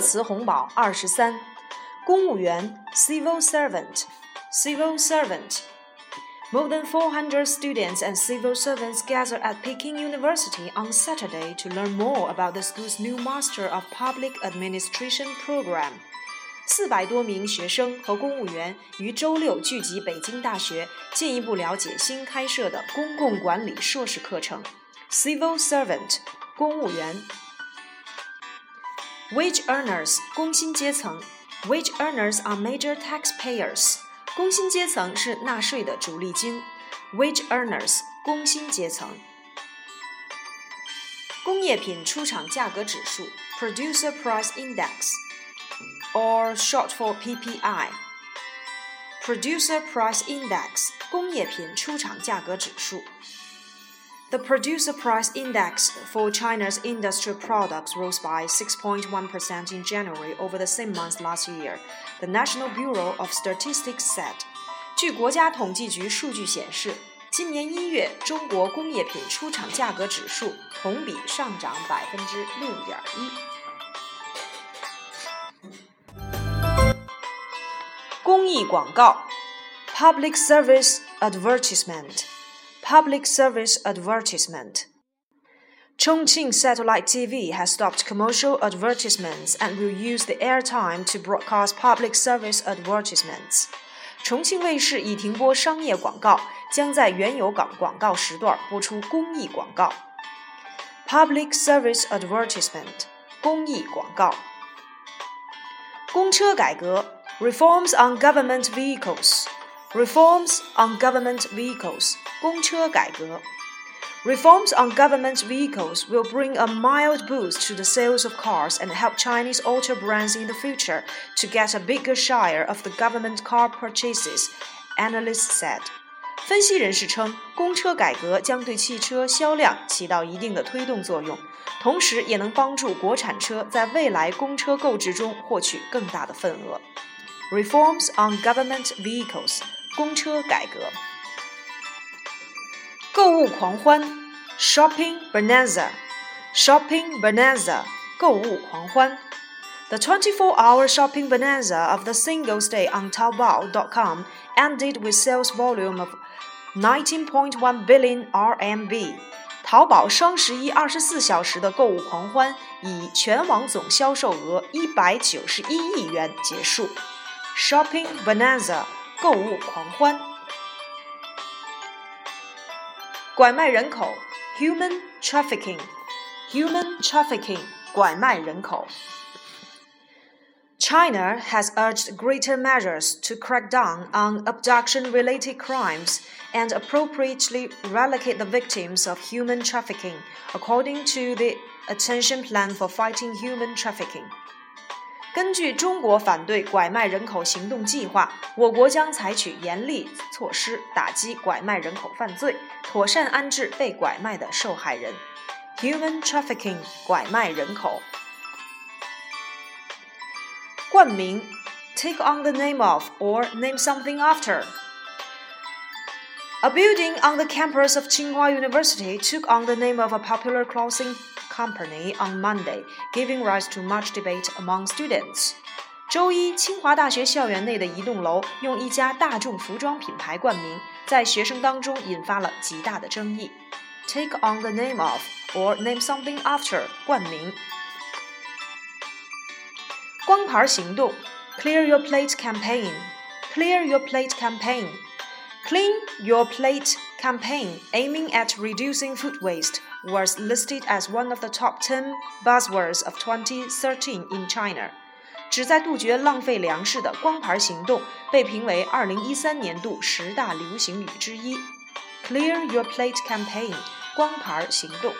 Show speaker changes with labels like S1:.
S1: 热词红宝二十三，公务员 （civil servant）。civil servant。More than 400 students and civil servants gather at Peking University on Saturday to learn more about the school's new Master of Public Administration program. 四百多名学生和公务员于周六聚集北京大学，进一步了解新开设的公共管理硕士课程 （Civil Servant，公务员）。Wage earners，工薪阶层。Wage earners are major taxpayers. 工薪阶层是纳税的主力军，wage earners，工薪阶层。工业品出厂价格指数，producer price index，or short for PPI。producer price index，工业品出厂价格指数。 The producer price index for China's industrial products rose by 6.1% in January over the same month last year, the National Bureau of Statistics said. 据国家统计局数据显示，今年一月中国工业品出厂价格指数同比上涨百分之六点一。公益广告，Public Service Advertisement。 Public service advertisement. Chongqing Satellite TV has stopped commercial advertisements and will use the airtime to broadcast public service advertisements. 重庆卫视已停播商业广告，将在原有港广告时段播出公益广告。Public service advertisement，公益广告。公车改革，reforms on government vehicles。 Reforms on government vehicles. 公车改革. Reforms on government vehicles will bring a mild boost to the sales of cars and help Chinese auto brands in the future to get a bigger share of the government car purchases, analysts said. 分析人士称，公车改革将对汽车销量起到一定的推动作用，同时也能帮助国产车在未来公车购置中获取更大的份额。Reforms on government vehicles 公车改革。购物狂欢，shopping bonanza，shopping bonanza，购物狂欢。The 24-hour shopping bonanza of the Singles Day on Taobao.com ended with sales volume of 19.1 billion RMB。淘宝双十一二十四小时的购物狂欢以全网总销售额一百九十一亿元结束。Shopping bonanza。 购物狂欢。拐卖人口 （human trafficking），human trafficking，拐卖人口。China has urged greater measures to crack down on abduction related crimes and appropriately relocate the victims of human trafficking, according to the Action Plan for Fighting Human Trafficking. 根据中国反对拐卖人口行动计划，我国将采取严厉措施打击拐卖人口犯罪，妥善安置被拐卖的受害人。Human trafficking，拐卖人口。冠名，take on the name of or name something after。A building on the campus of Tsinghua University took on the name of a popular clothing company on Monday, giving rise to much debate among students. 周一，清华大学校园内的一栋楼用一家大众服装品牌冠名，在学生当中引发了极大的争议。Take on the name of or name something after 冠名。光牌行动，Clear Your Plate Campaign，Clear Your Plate Campaign。 Clean Your Plate campaign aiming at reducing food waste was listed as one of the top 10 buzzwords of 2013 in China. 旨在杜绝浪费粮食的光盘行动被评为2013年度十大流行语之一。Clear Your Plate campaign 光盘行动。